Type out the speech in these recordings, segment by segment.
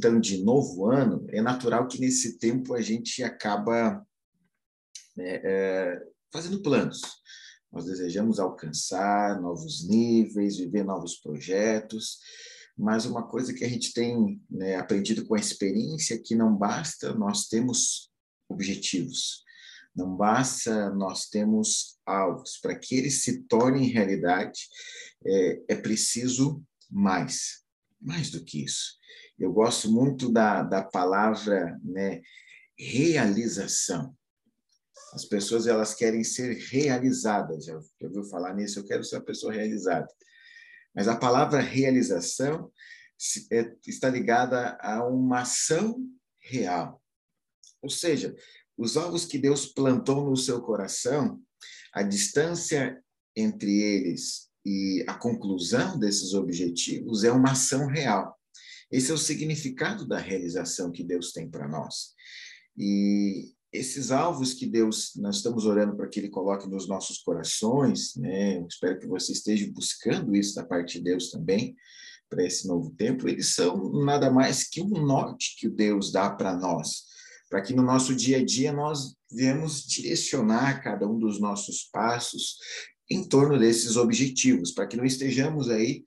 então de novo ano, é natural que nesse tempo a gente acaba né, é, fazendo planos. Nós desejamos alcançar novos níveis, viver novos projetos, mas uma coisa que a gente tem né, aprendido com a experiência é que não basta nós temos objetivos, não basta nós temos alvos. Para que eles se tornem realidade, é, é preciso mais, mais do que isso. Eu gosto muito da, da palavra né, realização. As pessoas elas querem ser realizadas. Já, já ouviu falar nisso? Eu quero ser uma pessoa realizada. Mas a palavra realização é, está ligada a uma ação real. Ou seja, os ovos que Deus plantou no seu coração, a distância entre eles e a conclusão desses objetivos é uma ação real. Esse é o significado da realização que Deus tem para nós. E esses alvos que Deus, nós estamos orando para que Ele coloque nos nossos corações, né? Eu espero que você esteja buscando isso da parte de Deus também, para esse novo tempo, eles são nada mais que um norte que o Deus dá para nós, para que no nosso dia a dia nós venhamos direcionar cada um dos nossos passos em torno desses objetivos, para que não estejamos aí,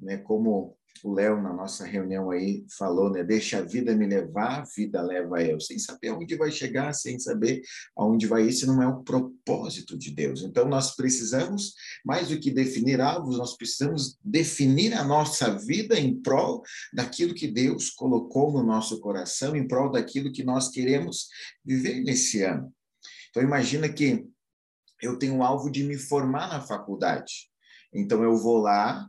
né, como o Léo, na nossa reunião aí, falou, né? Deixa a vida me levar, a vida leva eu, sem saber aonde vai chegar, sem saber aonde vai ir, se não é o propósito de Deus. Então, nós precisamos, mais do que definir alvos, nós precisamos definir a nossa vida em prol daquilo que Deus colocou no nosso coração, em prol daquilo que nós queremos viver nesse ano. Então, imagina que eu tenho o alvo de me formar na faculdade. Então, eu vou lá,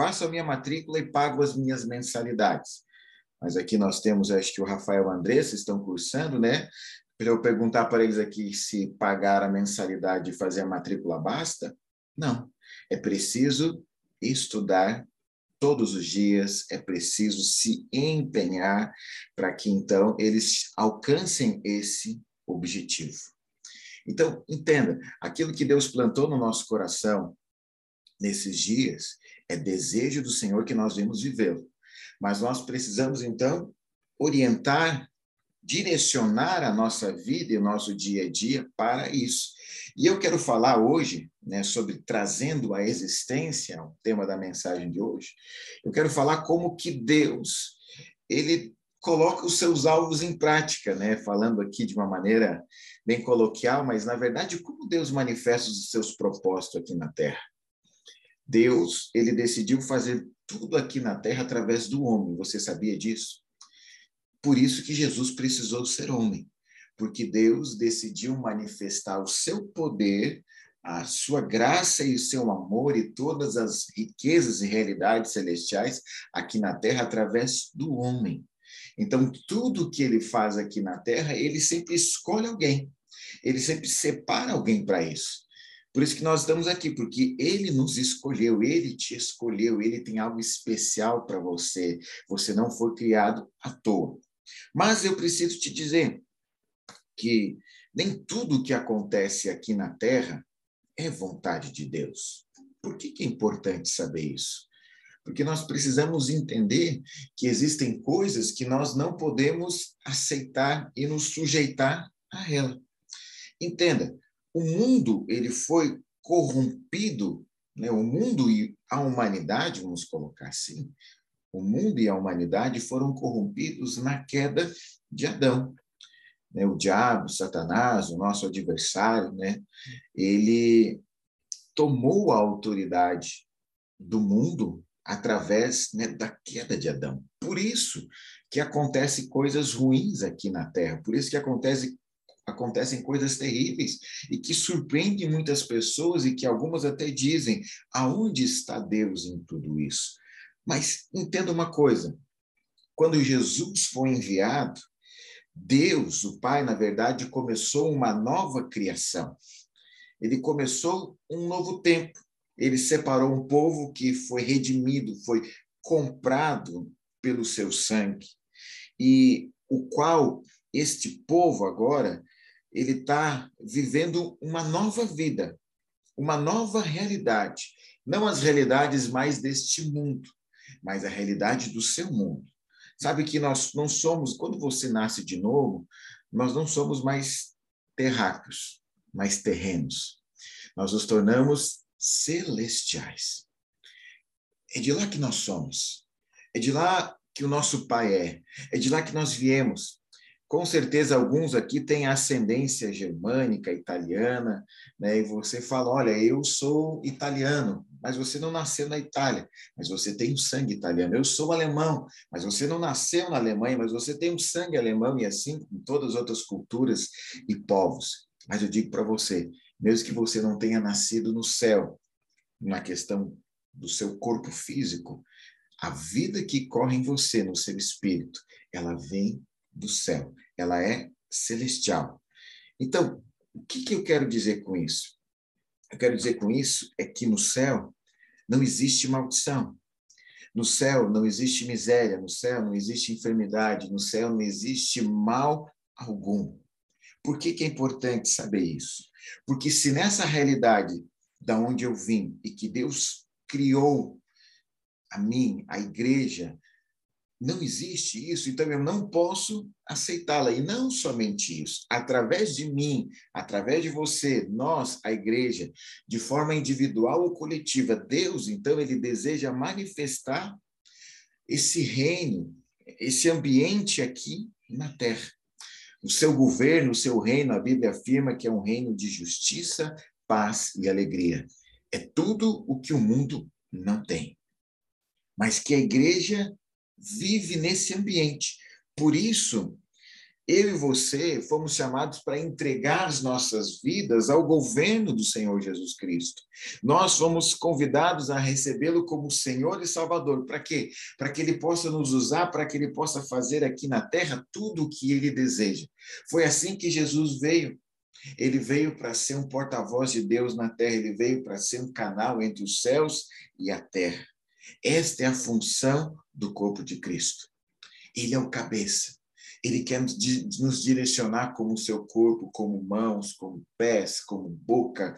faço a minha matrícula e pago as minhas mensalidades. Mas aqui nós temos, acho que o Rafael e o Andressa estão cursando, né? Para eu perguntar para eles aqui se pagar a mensalidade e fazer a matrícula basta? Não. É preciso estudar todos os dias, é preciso se empenhar para que então eles alcancem esse objetivo. Então, entenda, aquilo que Deus plantou no nosso coração nesses dias, é desejo do Senhor que nós vemos vivê-lo. Mas nós precisamos, então, orientar, direcionar a nossa vida e o nosso dia a dia para isso. E eu quero falar hoje, né, sobre trazendo a existência, o tema da mensagem de hoje. Eu quero falar como que Deus, ele coloca os seus alvos em prática, né? Falando aqui de uma maneira bem coloquial, mas na verdade como Deus manifesta os seus propósitos aqui na Terra. Deus, ele decidiu fazer tudo aqui na terra através do homem. Você sabia disso? Por isso que Jesus precisou ser homem, porque Deus decidiu manifestar o seu poder, a sua graça e o seu amor e todas as riquezas e realidades celestiais aqui na terra através do homem. Então, tudo que ele faz aqui na terra, ele sempre escolhe alguém. Ele sempre separa alguém para isso. Por isso que nós estamos aqui, porque ele nos escolheu, ele te escolheu, ele tem algo especial para você. Você não foi criado à toa. Mas eu preciso te dizer que nem tudo que acontece aqui na Terra é vontade de Deus. Por que, que é importante saber isso? Porque nós precisamos entender que existem coisas que nós não podemos aceitar e nos sujeitar a ela. Entenda, o mundo ele foi corrompido, né? o mundo e a humanidade, vamos colocar assim, o mundo e a humanidade foram corrompidos na queda de Adão. Né? O diabo, Satanás, o nosso adversário, né? ele tomou a autoridade do mundo através né, da queda de Adão. Por isso que acontecem coisas ruins aqui na Terra, por isso que acontece acontecem coisas terríveis e que surpreendem muitas pessoas e que algumas até dizem: aonde está Deus em tudo isso? Mas entenda uma coisa: quando Jesus foi enviado, Deus, o Pai, na verdade, começou uma nova criação. Ele começou um novo tempo. Ele separou um povo que foi redimido, foi comprado pelo seu sangue, e o qual este povo agora ele está vivendo uma nova vida, uma nova realidade. não as realidades mais deste mundo, mas a realidade do seu mundo. Sabe que nós não somos, quando você nasce de novo, nós não somos mais terráqueos, mais terrenos. Nós nos tornamos celestiais. É de lá que nós somos. É de lá que o nosso Pai é. É de lá que nós viemos. Com certeza, alguns aqui têm ascendência germânica, italiana, né? e você fala: olha, eu sou italiano, mas você não nasceu na Itália, mas você tem um sangue italiano. Eu sou alemão, mas você não nasceu na Alemanha, mas você tem um sangue alemão, e assim com todas as outras culturas e povos. Mas eu digo para você: mesmo que você não tenha nascido no céu, na questão do seu corpo físico, a vida que corre em você, no seu espírito, ela vem do céu, ela é celestial. Então, o que, que eu quero dizer com isso? Eu quero dizer com isso é que no céu não existe maldição. No céu não existe miséria, no céu não existe enfermidade, no céu não existe mal algum. Por que, que é importante saber isso? Porque se nessa realidade da onde eu vim e que Deus criou a mim, a igreja, não existe isso, então eu não posso aceitá-la. E não somente isso, através de mim, através de você, nós, a igreja, de forma individual ou coletiva, Deus, então, ele deseja manifestar esse reino, esse ambiente aqui na terra. O seu governo, o seu reino, a Bíblia afirma que é um reino de justiça, paz e alegria. É tudo o que o mundo não tem. Mas que a igreja vive nesse ambiente. Por isso, eu e você fomos chamados para entregar as nossas vidas ao governo do Senhor Jesus Cristo. Nós fomos convidados a recebê-lo como Senhor e Salvador. Para quê? Para que ele possa nos usar, para que ele possa fazer aqui na terra tudo o que ele deseja. Foi assim que Jesus veio. Ele veio para ser um porta-voz de Deus na terra, ele veio para ser um canal entre os céus e a terra. Esta é a função do corpo de Cristo. Ele é o cabeça. Ele quer nos direcionar como seu corpo, como mãos, como pés, como boca.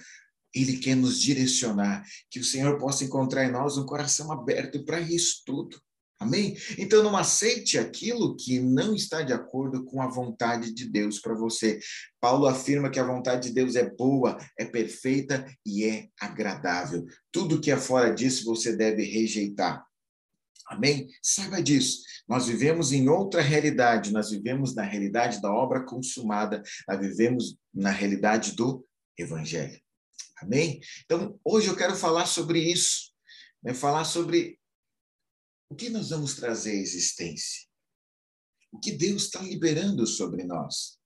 Ele quer nos direcionar. Que o Senhor possa encontrar em nós um coração aberto para isso tudo. Amém? Então não aceite aquilo que não está de acordo com a vontade de Deus para você. Paulo afirma que a vontade de Deus é boa, é perfeita e é agradável. Tudo que é fora disso você deve rejeitar. Amém? Saiba disso. Nós vivemos em outra realidade, nós vivemos na realidade da obra consumada, nós vivemos na realidade do Evangelho. Amém? Então, hoje eu quero falar sobre isso, né? falar sobre o que nós vamos trazer à existência? O que Deus está liberando sobre nós?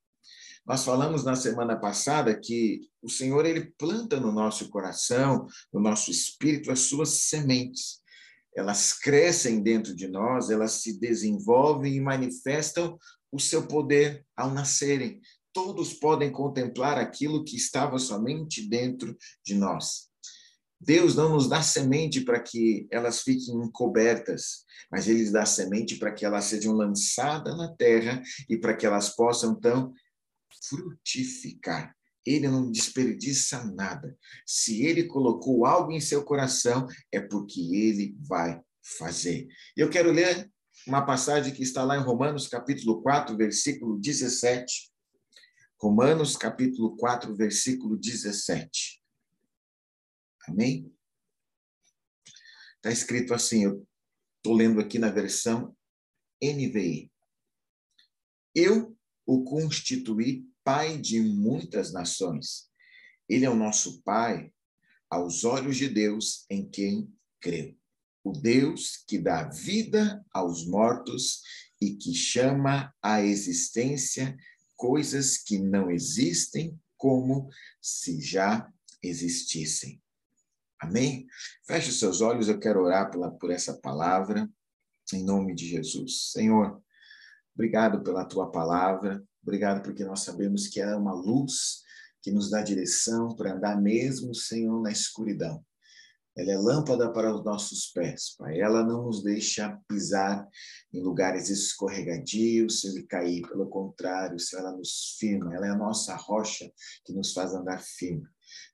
Nós falamos na semana passada que o Senhor ele planta no nosso coração, no nosso espírito as suas sementes. Elas crescem dentro de nós, elas se desenvolvem e manifestam o seu poder ao nascerem. Todos podem contemplar aquilo que estava somente dentro de nós. Deus não nos dá semente para que elas fiquem encobertas, mas Ele dá semente para que elas sejam lançadas na terra e para que elas possam, então, frutificar. Ele não desperdiça nada. Se Ele colocou algo em seu coração, é porque Ele vai fazer. Eu quero ler uma passagem que está lá em Romanos, capítulo 4, versículo 17. Romanos, capítulo 4, versículo 17. Amém? Está escrito assim, eu estou lendo aqui na versão NVI. Eu o constituí pai de muitas nações. Ele é o nosso pai aos olhos de Deus em quem creu. O Deus que dá vida aos mortos e que chama à existência coisas que não existem como se já existissem. Amém? Feche seus olhos, eu quero orar pela, por essa palavra, em nome de Jesus. Senhor, obrigado pela tua palavra, obrigado porque nós sabemos que ela é uma luz que nos dá direção para andar mesmo, Senhor, na escuridão. Ela é lâmpada para os nossos pés, Pai. Ela não nos deixa pisar em lugares escorregadios e cair. Pelo contrário, Senhor, ela nos firma. Ela é a nossa rocha que nos faz andar firme.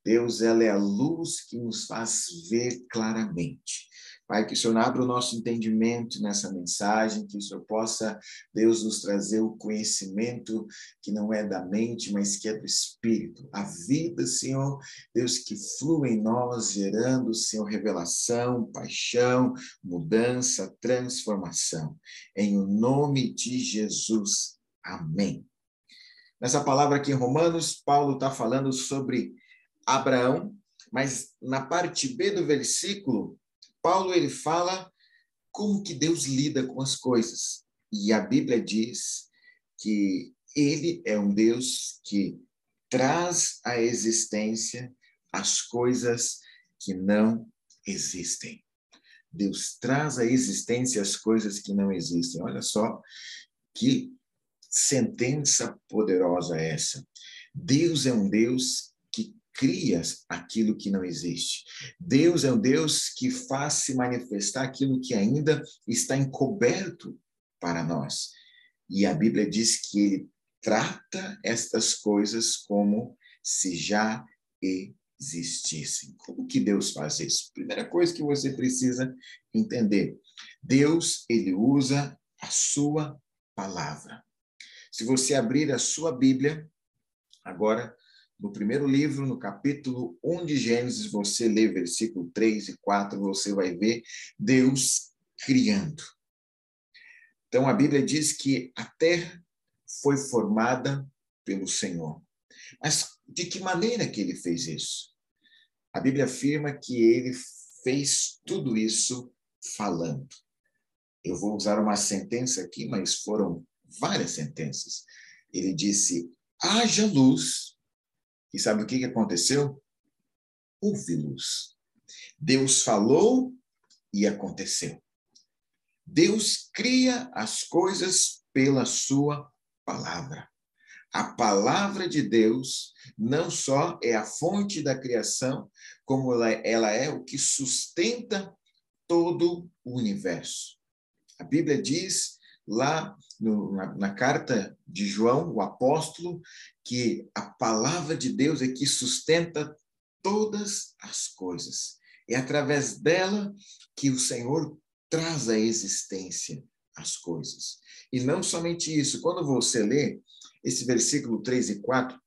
Deus, ela é a luz que nos faz ver claramente. Pai, que o Senhor abra o nosso entendimento nessa mensagem, que o Senhor possa, Deus, nos trazer o conhecimento que não é da mente, mas que é do Espírito. A vida, Senhor, Deus, que flui em nós, gerando, Senhor, revelação, paixão, mudança, transformação. Em o nome de Jesus. Amém. Nessa palavra aqui em Romanos, Paulo está falando sobre Abraão, mas na parte B do versículo, Paulo ele fala como que Deus lida com as coisas. E a Bíblia diz que ele é um Deus que traz à existência as coisas que não existem. Deus traz à existência as coisas que não existem. Olha só que sentença poderosa é essa. Deus é um Deus cria aquilo que não existe. Deus é um Deus que faz se manifestar aquilo que ainda está encoberto para nós. E a Bíblia diz que ele trata estas coisas como se já existissem. Como que Deus faz isso? Primeira coisa que você precisa entender. Deus, ele usa a sua palavra. Se você abrir a sua Bíblia, agora no primeiro livro, no capítulo 1 de Gênesis, você lê versículo 3 e 4, você vai ver Deus criando. Então, a Bíblia diz que a terra foi formada pelo Senhor. Mas de que maneira que ele fez isso? A Bíblia afirma que ele fez tudo isso falando. Eu vou usar uma sentença aqui, mas foram várias sentenças. Ele disse: haja luz, e sabe o que aconteceu? Houve luz. Deus falou e aconteceu. Deus cria as coisas pela sua palavra. A palavra de Deus não só é a fonte da criação, como ela é o que sustenta todo o universo. A Bíblia diz lá no, na, na, carta de João, o apóstolo, que a palavra de Deus é que sustenta todas as coisas. É através dela que o Senhor traz à existência as coisas. E não somente isso, quando você lê esse versículo 3 e 4,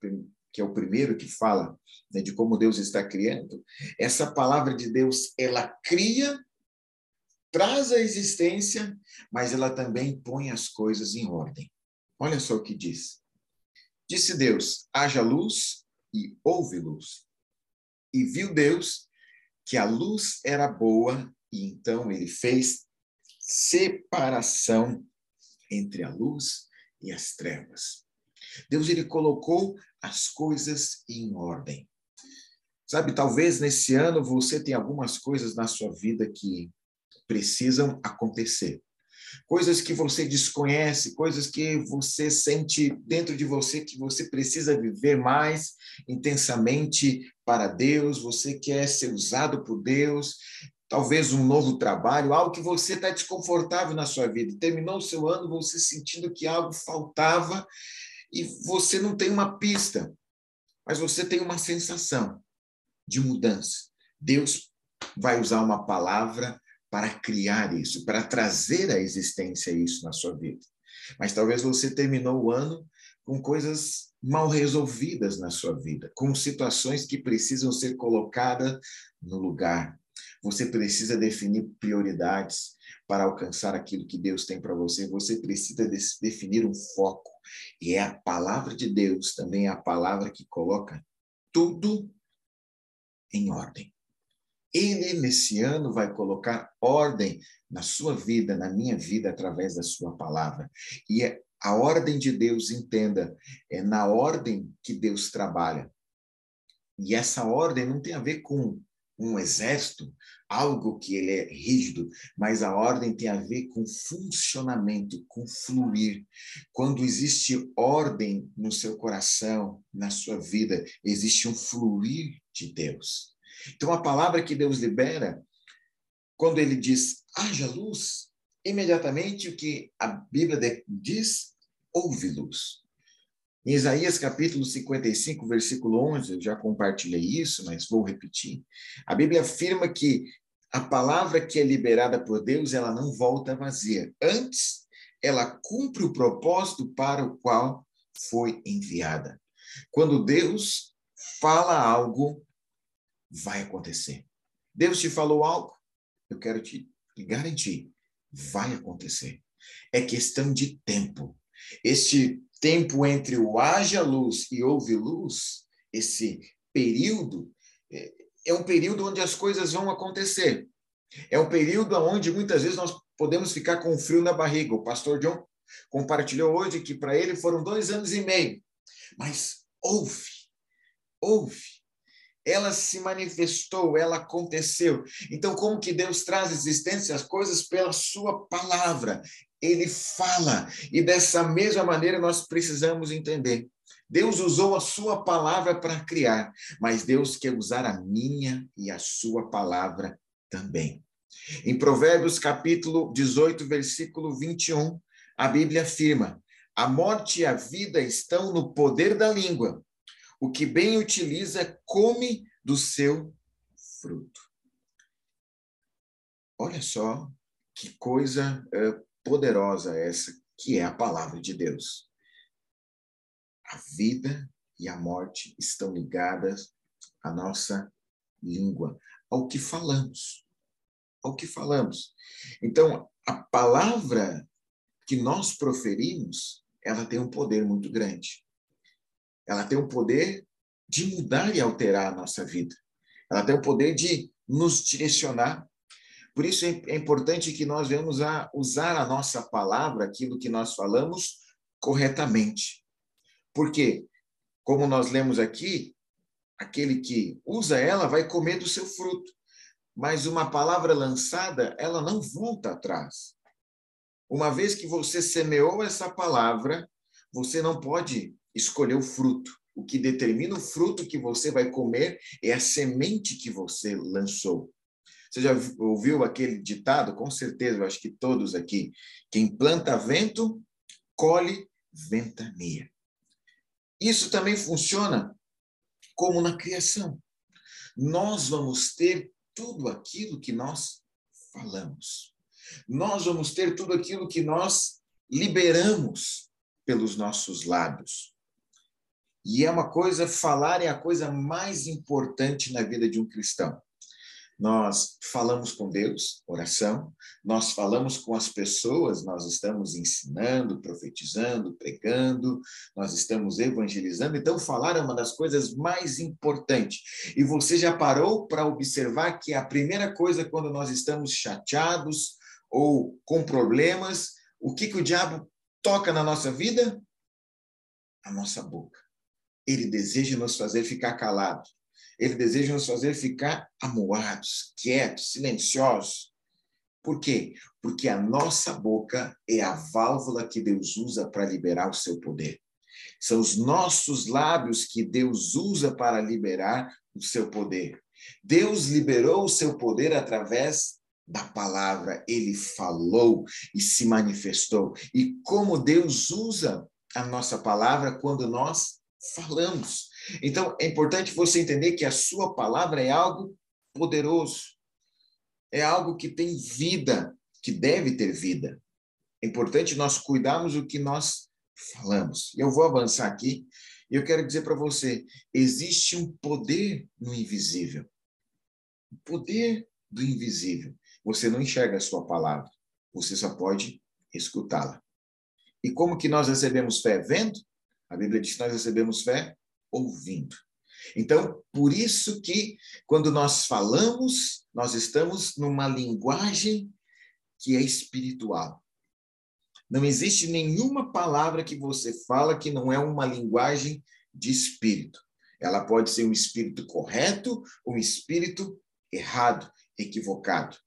que é o primeiro que fala né, de como Deus está criando, essa palavra de Deus, ela cria traz a existência, mas ela também põe as coisas em ordem. Olha só o que diz. Disse Deus: haja luz e houve luz. E viu Deus que a luz era boa, e então ele fez separação entre a luz e as trevas. Deus ele colocou as coisas em ordem. Sabe, talvez nesse ano você tenha algumas coisas na sua vida que precisam acontecer. Coisas que você desconhece, coisas que você sente dentro de você que você precisa viver mais intensamente para Deus, você quer ser usado por Deus, talvez um novo trabalho, algo que você está desconfortável na sua vida. Terminou o seu ano você sentindo que algo faltava e você não tem uma pista, mas você tem uma sensação de mudança. Deus vai usar uma palavra para criar isso, para trazer à existência isso na sua vida. Mas talvez você terminou o ano com coisas mal resolvidas na sua vida, com situações que precisam ser colocadas no lugar. Você precisa definir prioridades para alcançar aquilo que Deus tem para você. Você precisa definir um foco. E é a palavra de Deus também é a palavra que coloca tudo em ordem. Ele, nesse ano, vai colocar ordem na sua vida, na minha vida, através da sua palavra. E é a ordem de Deus, entenda, é na ordem que Deus trabalha. E essa ordem não tem a ver com um exército, algo que ele é rígido, mas a ordem tem a ver com funcionamento, com fluir. Quando existe ordem no seu coração, na sua vida, existe um fluir de Deus. Então, a palavra que Deus libera, quando ele diz haja luz, imediatamente o que a Bíblia diz, houve luz. Em Isaías capítulo 55, versículo 11, eu já compartilhei isso, mas vou repetir. A Bíblia afirma que a palavra que é liberada por Deus, ela não volta vazia. Antes, ela cumpre o propósito para o qual foi enviada. Quando Deus fala algo, vai acontecer. Deus te falou algo, eu quero te garantir, vai acontecer. É questão de tempo. Este tempo entre o haja luz e houve luz, esse período, é, é um período onde as coisas vão acontecer. É um período onde muitas vezes nós podemos ficar com frio na barriga. O pastor John compartilhou hoje que para ele foram dois anos e meio. Mas houve, houve. Ela se manifestou, ela aconteceu. Então, como que Deus traz existência as coisas pela sua palavra? Ele fala. E dessa mesma maneira nós precisamos entender. Deus usou a sua palavra para criar, mas Deus quer usar a minha e a sua palavra também. Em Provérbios capítulo 18, versículo 21, a Bíblia afirma: a morte e a vida estão no poder da língua. O que bem utiliza, come do seu fruto. Olha só que coisa é, poderosa essa, que é a palavra de Deus. A vida e a morte estão ligadas à nossa língua, ao que falamos. Ao que falamos. Então, a palavra que nós proferimos, ela tem um poder muito grande. Ela tem o poder de mudar e alterar a nossa vida. Ela tem o poder de nos direcionar. Por isso é, é importante que nós venhamos a usar a nossa palavra, aquilo que nós falamos, corretamente. Porque, como nós lemos aqui, aquele que usa ela vai comer do seu fruto. Mas uma palavra lançada, ela não volta atrás. Uma vez que você semeou essa palavra, você não pode escolher o fruto. O que determina o fruto que você vai comer é a semente que você lançou. Você já ouviu aquele ditado? Com certeza, eu acho que todos aqui. Quem planta vento, colhe ventania. Isso também funciona como na criação. Nós vamos ter tudo aquilo que nós falamos. Nós vamos ter tudo aquilo que nós liberamos pelos nossos lábios. E é uma coisa, falar é a coisa mais importante na vida de um cristão. Nós falamos com Deus, oração, nós falamos com as pessoas, nós estamos ensinando, profetizando, pregando, nós estamos evangelizando. Então, falar é uma das coisas mais importantes. E você já parou para observar que a primeira coisa quando nós estamos chateados ou com problemas, o que, que o diabo toca na nossa vida? A nossa boca. Ele deseja nos fazer ficar calados. Ele deseja nos fazer ficar amuados, quietos, silenciosos. Por quê? Porque a nossa boca é a válvula que Deus usa para liberar o seu poder. São os nossos lábios que Deus usa para liberar o seu poder. Deus liberou o seu poder através da palavra. Ele falou e se manifestou. E como Deus usa a nossa palavra quando nós falamos. Então, é importante você entender que a sua palavra é algo poderoso, é algo que tem vida, que deve ter vida. É importante nós cuidarmos do que nós falamos. Eu vou avançar aqui e eu quero dizer para você: existe um poder no invisível. O poder do invisível. Você não enxerga a sua palavra, você só pode escutá-la. E como que nós recebemos fé? Vendo? A Bíblia diz que nós recebemos fé ouvindo. Então, por isso que quando nós falamos, nós estamos numa linguagem que é espiritual. Não existe nenhuma palavra que você fala que não é uma linguagem de espírito. Ela pode ser um espírito correto, um espírito errado, equivocado.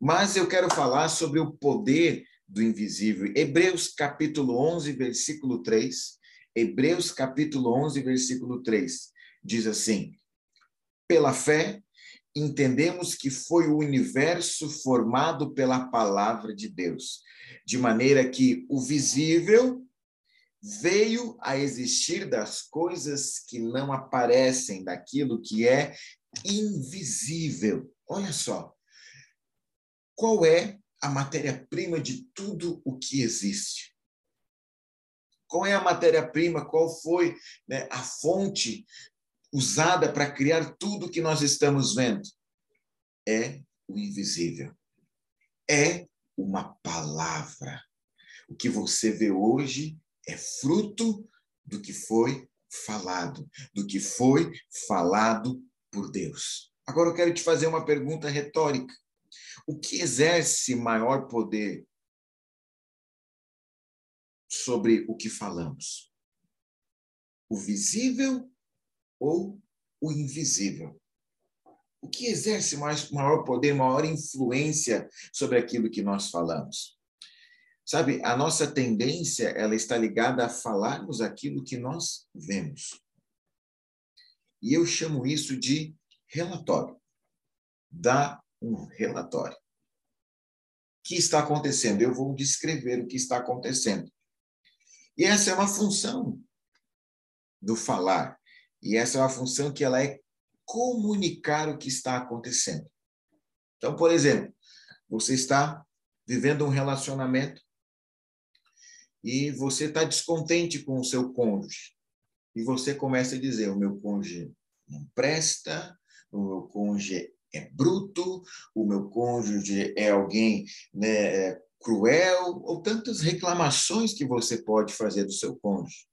Mas eu quero falar sobre o poder do invisível. Hebreus capítulo 11, versículo 3 Hebreus capítulo 11, versículo 3, diz assim: Pela fé, entendemos que foi o universo formado pela palavra de Deus, de maneira que o visível veio a existir das coisas que não aparecem, daquilo que é invisível. Olha só. Qual é a matéria-prima de tudo o que existe? Qual é a matéria-prima? Qual foi né, a fonte usada para criar tudo que nós estamos vendo? É o invisível. É uma palavra. O que você vê hoje é fruto do que foi falado, do que foi falado por Deus. Agora eu quero te fazer uma pergunta retórica. O que exerce maior poder sobre o que falamos? O visível ou o invisível? O que exerce mais, maior poder, maior influência sobre aquilo que nós falamos? Sabe, a nossa tendência, ela está ligada a falarmos aquilo que nós vemos. E eu chamo isso de relatório. Dá um relatório. O que está acontecendo? Eu vou descrever o que está acontecendo. E essa é uma função do falar. E essa é uma função que ela é comunicar o que está acontecendo. Então, por exemplo, você está vivendo um relacionamento e você está descontente com o seu cônjuge. E você começa a dizer: o meu cônjuge não presta, o meu cônjuge é bruto, o meu cônjuge é alguém né, é cruel, ou tantas reclamações que você pode fazer do seu cônjuge.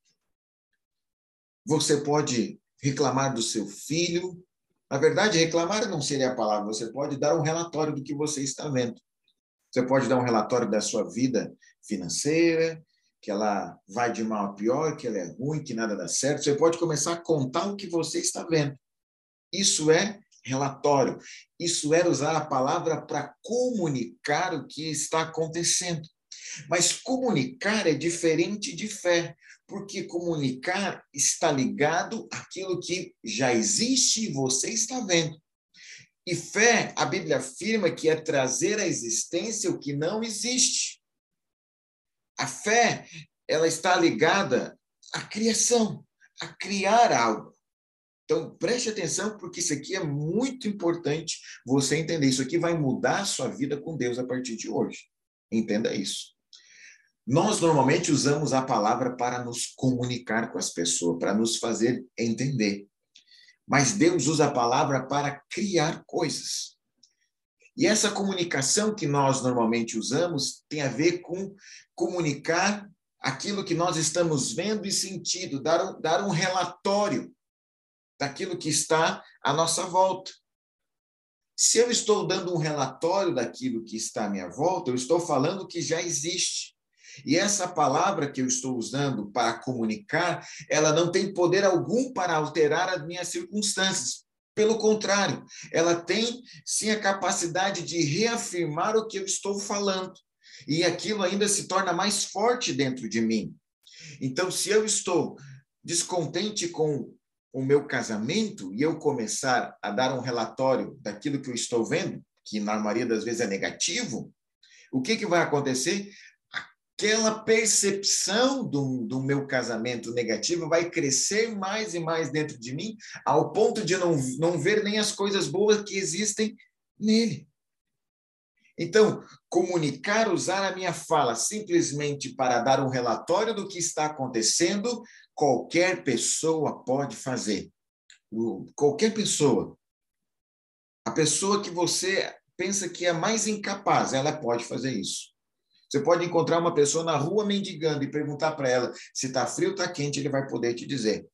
Você pode reclamar do seu filho. Na verdade, reclamar não seria a palavra, você pode dar um relatório do que você está vendo. Você pode dar um relatório da sua vida financeira, que ela vai de mal a pior, que ela é ruim, que nada dá certo. Você pode começar a contar o que você está vendo. Isso é relatório. Isso é usar a palavra para comunicar o que está acontecendo. Mas comunicar é diferente de fé, porque comunicar está ligado àquilo que já existe e você está vendo. E fé, a Bíblia afirma que é trazer à existência o que não existe. A fé, ela está ligada à criação, a criar algo. Então, preste atenção, porque isso aqui é muito importante você entender. Isso aqui vai mudar a sua vida com Deus a partir de hoje. Entenda isso. Nós normalmente usamos a palavra para nos comunicar com as pessoas, para nos fazer entender. Mas Deus usa a palavra para criar coisas. E essa comunicação que nós normalmente usamos tem a ver com comunicar aquilo que nós estamos vendo e sentindo, dar um, dar um relatório daquilo que está à nossa volta. Se eu estou dando um relatório daquilo que está à minha volta, eu estou falando que já existe. E essa palavra que eu estou usando para comunicar, ela não tem poder algum para alterar as minhas circunstâncias. Pelo contrário, ela tem sim a capacidade de reafirmar o que eu estou falando. E aquilo ainda se torna mais forte dentro de mim. Então, se eu estou descontente com o meu casamento e eu começar a dar um relatório daquilo que eu estou vendo, que na maioria das vezes é negativo, o que, que vai acontecer? aquela percepção do, do meu casamento negativo vai crescer mais e mais dentro de mim, ao ponto de não, não ver nem as coisas boas que existem nele. Então, comunicar, usar a minha fala simplesmente para dar um relatório do que está acontecendo, qualquer pessoa pode fazer. Qualquer pessoa. A pessoa que você pensa que é mais incapaz, ela pode fazer isso. Você pode encontrar uma pessoa na rua mendigando e perguntar para ela se está frio ou está quente, ele vai poder te dizer.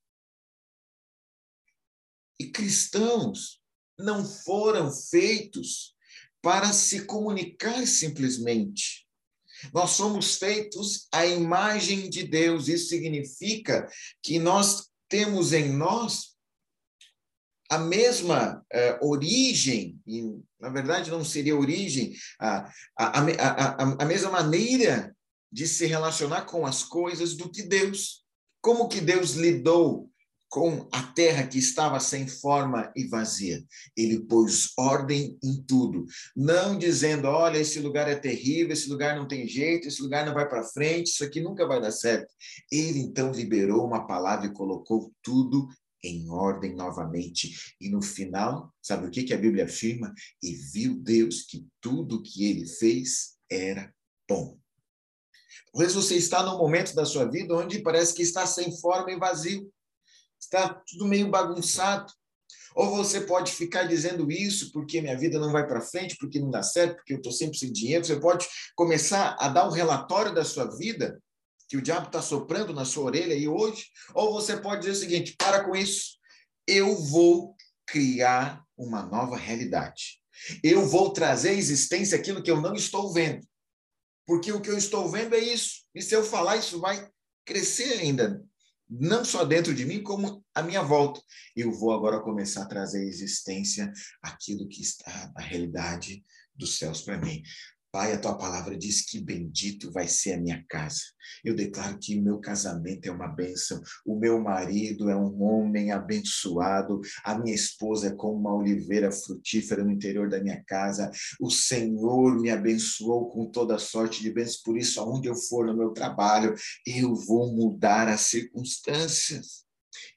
E cristãos não foram feitos para se comunicar simplesmente. Nós somos feitos à imagem de Deus. Isso significa que nós temos em nós a mesma eh, origem, e na verdade não seria origem, a, a, a, a, mesma maneira de se relacionar com as coisas do que Deus. Como que Deus lidou com a terra que estava sem forma e vazia. Ele pôs ordem em tudo, não dizendo: olha, esse lugar é terrível, esse lugar não tem jeito, esse lugar não vai para frente, isso aqui nunca vai dar certo. Ele então liberou uma palavra e colocou tudo em ordem novamente. E no final, sabe o que, que a Bíblia afirma? E viu Deus que tudo que ele fez era bom. Talvez você está num momento da sua vida onde parece que está sem forma e vazio está tudo meio bagunçado. Ou você pode ficar dizendo isso porque minha vida não vai para frente, porque não dá certo, porque eu estou sempre sem dinheiro. Você pode começar a dar um relatório da sua vida, que o diabo está soprando na sua orelha aí hoje. Ou você pode dizer o seguinte: para com isso, eu vou criar uma nova realidade. Eu vou trazer à existência aquilo que eu não estou vendo. Porque o que eu estou vendo é isso. E se eu falar, isso vai crescer ainda não só dentro de mim, como à minha volta. Eu vou agora começar a trazer à existência aquilo que está na realidade dos céus para mim. Pai, a tua palavra diz que bendito vai ser a minha casa. Eu declaro que o meu casamento é uma bênção, o meu marido é um homem abençoado, a minha esposa é como uma oliveira frutífera no interior da minha casa. O Senhor me abençoou com toda sorte de bênçãos, por isso, aonde eu for no meu trabalho, eu vou mudar as circunstâncias.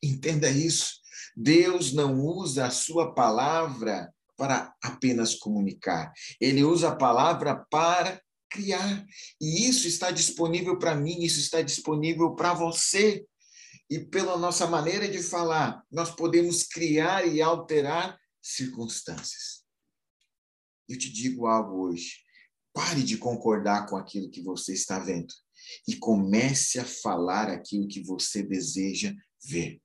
Entenda isso. Deus não usa a sua palavra para apenas comunicar. Ele usa a palavra para criar. E isso está disponível para mim, isso está disponível para você. E pela nossa maneira de falar, nós podemos criar e alterar circunstâncias. Eu te digo algo hoje. Pare de concordar com aquilo que você está vendo e comece a falar aquilo que você deseja ver.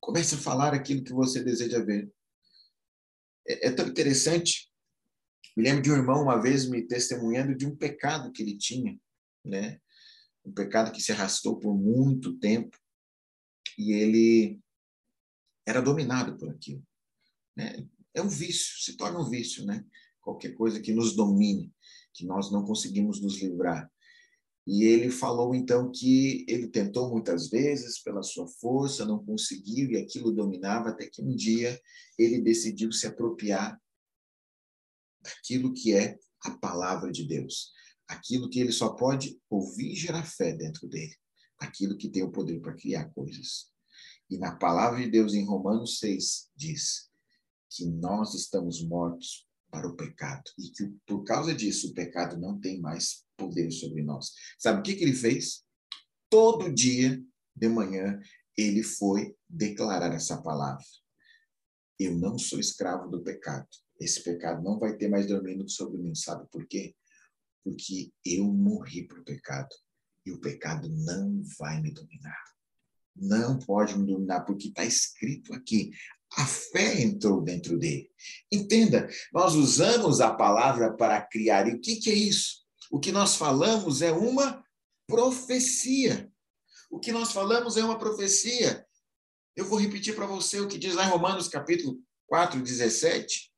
Comece a falar aquilo que você deseja ver. É, é tão interessante. Me lembro de um irmão uma vez me testemunhando de um pecado que ele tinha, né? Um pecado que se arrastou por muito tempo e ele era dominado por aquilo. Né? É um vício, se torna um vício, né? Qualquer coisa que nos domine, que nós não conseguimos nos livrar. E ele falou então que ele tentou muitas vezes pela sua força, não conseguiu e aquilo dominava até que um dia ele decidiu se apropriar daquilo que é a palavra de Deus, aquilo que ele só pode ouvir e gerar fé dentro dele, aquilo que tem o poder para criar coisas. E na palavra de Deus em Romanos 6 diz que nós estamos mortos para o pecado. E que por causa disso o pecado não tem mais poder sobre nós. Sabe o que, que ele fez? Todo dia de manhã ele foi declarar essa palavra. Eu não sou escravo do pecado. Esse pecado não vai ter mais domínio sobre mim. Sabe por quê? Porque eu morri para o pecado. E o pecado não vai me dominar. Não pode me dominar, porque está escrito aqui: a fé entrou dentro dele. Entenda, nós usamos a palavra para criar. E o que, que é isso? O que nós falamos é uma profecia. O que nós falamos é uma profecia. Eu vou repetir para você o que diz lá em Romanos capítulo 4, 17.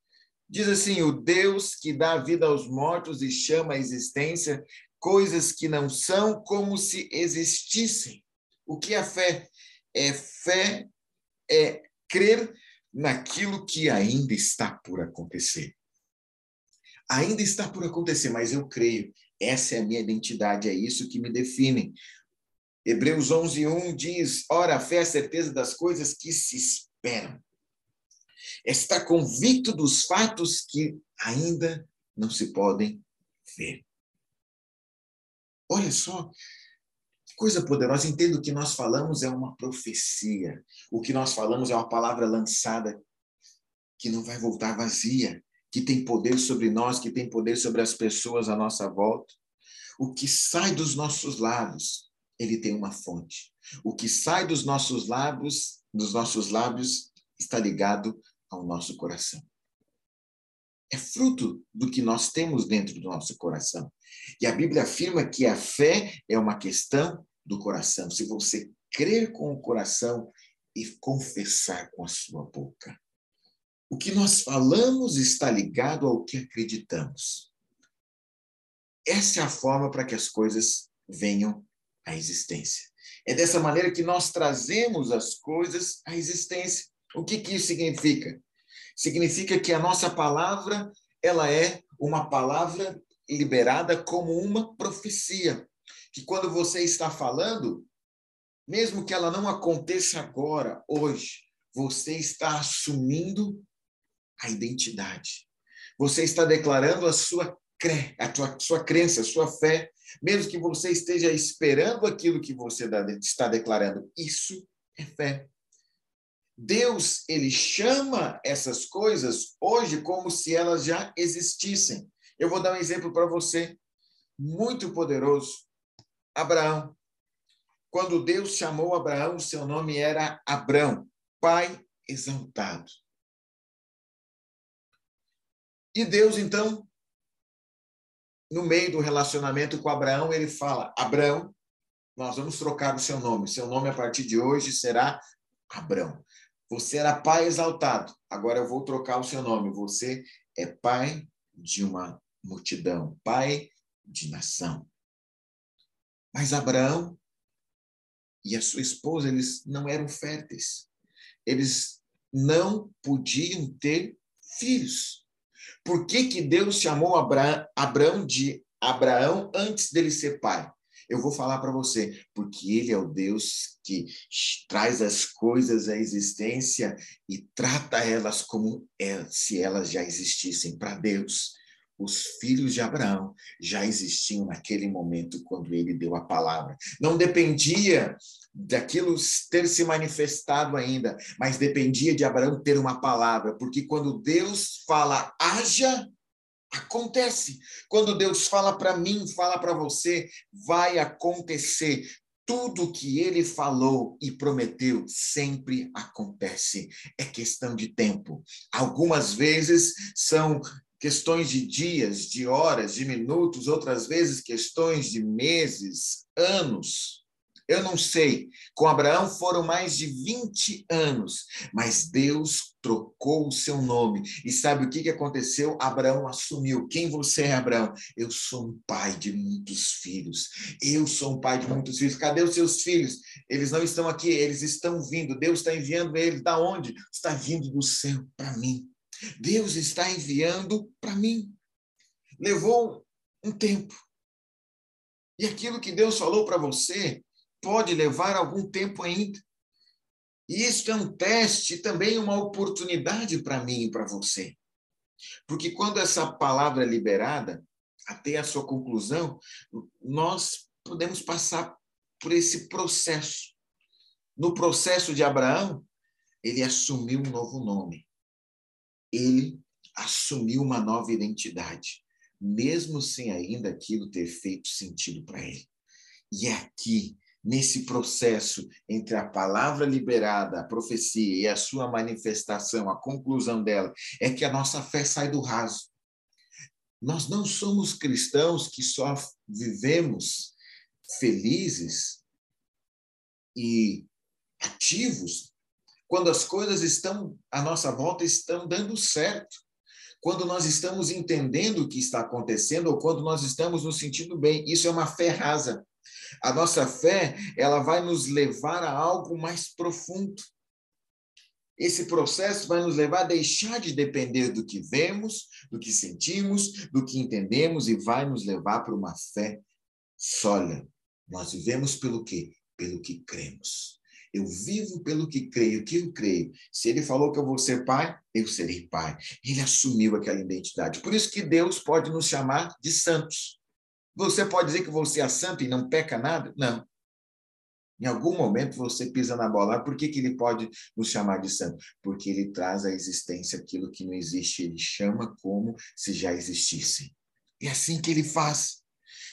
Diz assim: o Deus que dá vida aos mortos e chama à existência coisas que não são como se existissem. O que é fé? É fé, é crer naquilo que ainda está por acontecer. Ainda está por acontecer, mas eu creio. Essa é a minha identidade, é isso que me define. Hebreus 11, 1 diz: Ora, a fé é a certeza das coisas que se esperam. Está convicto dos fatos que ainda não se podem ver. Olha só, coisa poderosa. Entendo que nós falamos é uma profecia. O que nós falamos é uma palavra lançada que não vai voltar vazia, que tem poder sobre nós, que tem poder sobre as pessoas à nossa volta. O que sai dos nossos lábios, ele tem uma fonte. O que sai dos nossos lábios, dos nossos lábios, está ligado ao nosso coração. É fruto do que nós temos dentro do nosso coração. E a Bíblia afirma que a fé é uma questão do coração. Se você crer com o coração e confessar com a sua boca. O que nós falamos está ligado ao que acreditamos. Essa é a forma para que as coisas venham à existência. É dessa maneira que nós trazemos as coisas à existência. O que, que isso significa? Significa que a nossa palavra ela é uma palavra liberada como uma profecia. Que quando você está falando, mesmo que ela não aconteça agora, hoje, você está assumindo a identidade. Você está declarando a sua, cre... a tua, sua crença, a sua fé, mesmo que você esteja esperando aquilo que você está declarando. Isso é fé. Deus, ele chama essas coisas hoje como se elas já existissem. Eu vou dar um exemplo para você, muito poderoso. Abraão. Quando Deus chamou Abraão, seu nome era Abrão, pai exaltado. E Deus, então, no meio do relacionamento com Abraão, ele fala: Abraão, nós vamos trocar o seu nome. Seu nome a partir de hoje será Abrão. Você era pai exaltado. Agora eu vou trocar o seu nome. Você é pai de uma multidão, pai de nação. Mas Abraão e a sua esposa, eles não eram férteis. Eles não podiam ter filhos. Por que, que Deus chamou Abraão, de Abraão antes dele ser pai? Eu vou falar para você, porque ele é o Deus que traz as coisas à existência e trata elas como é, se elas já existissem para Deus. Os filhos de Abraão já existiam naquele momento quando ele deu a palavra. Não dependia daquilo ter se manifestado ainda, mas dependia de Abraão ter uma palavra, porque quando Deus fala haja, acontece. Quando Deus fala para mim, fala para você, vai acontecer. Tudo que ele falou e prometeu sempre acontece. É questão de tempo. Algumas vezes são questões de dias, de horas, de minutos, outras vezes questões de meses, anos. Eu não sei. Com Abraão foram mais de 20 anos, mas Deus trocou o seu nome. E sabe o que, que aconteceu? Abraão assumiu. Quem você é, Abraão? Eu sou um pai de muitos filhos. Eu sou um pai de muitos filhos. Cadê os seus filhos? Eles não estão aqui, eles estão vindo. Deus está enviando eles. Da onde? Está vindo do céu para mim. Deus está enviando para mim. Levou um tempo. E aquilo que Deus falou para você, pode levar algum tempo ainda. E isso é um teste, também uma oportunidade para mim e para você. Porque quando essa palavra é liberada, até a sua conclusão, nós podemos passar por esse processo. No processo de Abraão, ele assumiu um novo nome. Ele assumiu uma nova identidade, mesmo sem ainda aquilo ter feito sentido para ele. E é aqui nesse processo entre a palavra liberada, a profecia e a sua manifestação, a conclusão dela, é que a nossa fé sai do raso. Nós não somos cristãos que só vivemos felizes e ativos quando as coisas estão à nossa volta estão dando certo. Quando nós estamos entendendo o que está acontecendo ou quando nós estamos nos sentindo bem, isso é uma fé rasa. A nossa fé, ela vai nos levar a algo mais profundo. Esse processo vai nos levar a deixar de depender do que vemos, do que sentimos, do que entendemos e vai nos levar para uma fé sólida. Nós vivemos pelo quê? Pelo que cremos. Eu vivo pelo que creio, que eu creio. Se ele falou que eu vou ser pai, eu serei pai. Ele assumiu aquela identidade. Por isso que Deus pode nos chamar de santos. Você pode dizer que você é santo e não peca nada? Não. Em algum momento você pisa na bola. Por que, que ele pode nos chamar de santo? Porque ele traz à existência aquilo que não existe. Ele chama como se já existisse. É assim que ele faz.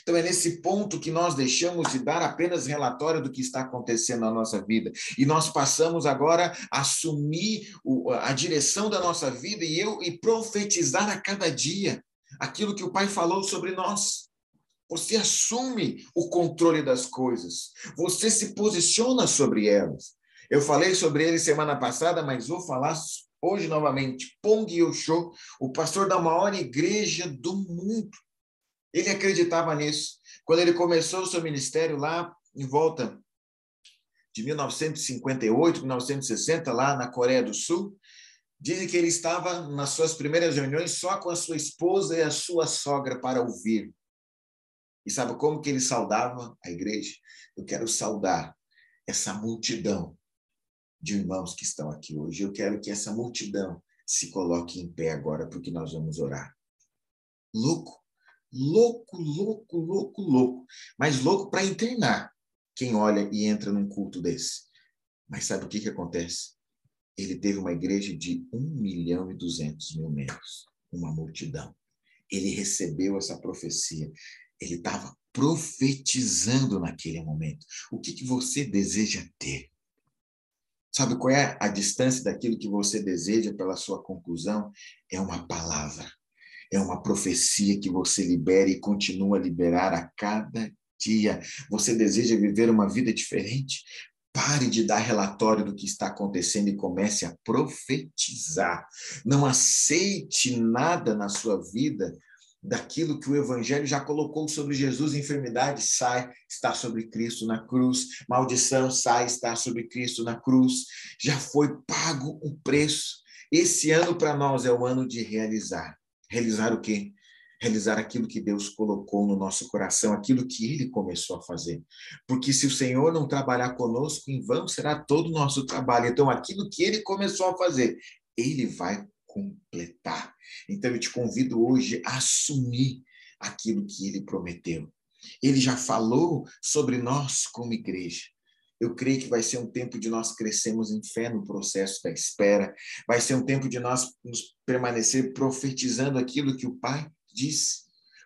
Então é nesse ponto que nós deixamos de dar apenas relatório do que está acontecendo na nossa vida. E nós passamos agora a assumir a direção da nossa vida e eu e profetizar a cada dia aquilo que o Pai falou sobre nós. Você assume o controle das coisas. Você se posiciona sobre elas. Eu falei sobre ele semana passada, mas vou falar hoje novamente. Pong Yosho, o pastor da maior igreja do mundo. Ele acreditava nisso. Quando ele começou o seu ministério lá em volta de 1958, 1960, lá na Coreia do Sul. Dizem que ele estava nas suas primeiras reuniões só com a sua esposa e a sua sogra para ouvir. E sabe como que ele saudava a igreja? Eu quero saudar essa multidão de irmãos que estão aqui hoje. Eu quero que essa multidão se coloque em pé agora, porque nós vamos orar. Louco, louco, louco, louco, louco. Mas louco para internar quem olha e entra num culto desse. Mas sabe o que, que acontece? Ele teve uma igreja de 1 milhão e 200 mil membros, uma multidão. Ele recebeu essa profecia. Ele estava profetizando naquele momento. O que, que você deseja ter? Sabe qual é a distância daquilo que você deseja pela sua conclusão? É uma palavra, é uma profecia que você libera e continua a liberar a cada dia. Você deseja viver uma vida diferente? Pare de dar relatório do que está acontecendo e comece a profetizar. Não aceite nada na sua vida daquilo que o Evangelho já colocou sobre Jesus. Enfermidade sai, está sobre Cristo na cruz. Maldição sai, está sobre Cristo na cruz. Já foi pago o preço. Esse ano para nós é o ano de realizar. Realizar o quê? Realizar aquilo que Deus colocou no nosso coração, aquilo que Ele começou a fazer. Porque se o Senhor não trabalhar conosco, em vão será todo o nosso trabalho. Então, aquilo que Ele começou a fazer, Ele vai completar. Então eu te convido hoje a assumir aquilo que ele prometeu. Ele já falou sobre nós como igreja. Eu creio que vai ser um tempo de nós crescermos em fé no processo da espera. Vai ser um tempo de nós nos permanecer profetizando aquilo que o Pai disse.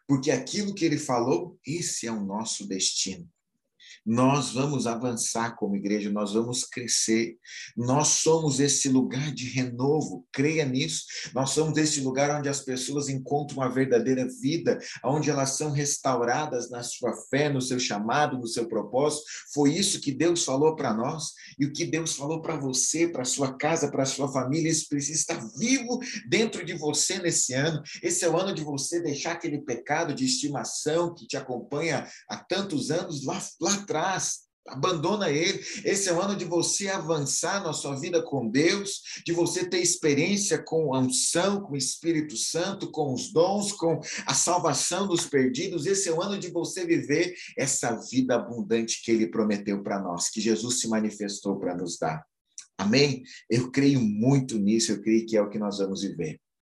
Porque aquilo que ele falou, esse é o nosso destino nós vamos avançar como igreja, nós vamos crescer. Nós somos esse lugar de renovo, creia nisso. Nós somos esse lugar onde as pessoas encontram a verdadeira vida, onde elas são restauradas na sua fé, no seu chamado, no seu propósito. Foi isso que Deus falou para nós e o que Deus falou para você, para sua casa, para sua família. Isso precisa estar vivo dentro de você nesse ano. Esse é o ano de você deixar aquele pecado de estimação que te acompanha há tantos anos lá, lá atrás trás, abandona ele. Esse é o ano de você avançar na sua vida com Deus, de você ter experiência com a unção, com o Espírito Santo, com os dons, com a salvação dos perdidos. Esse é o ano de você viver essa vida abundante que ele prometeu para nós, que Jesus se manifestou para nos dar. Amém? Eu creio muito nisso, eu creio que é o que nós vamos viver.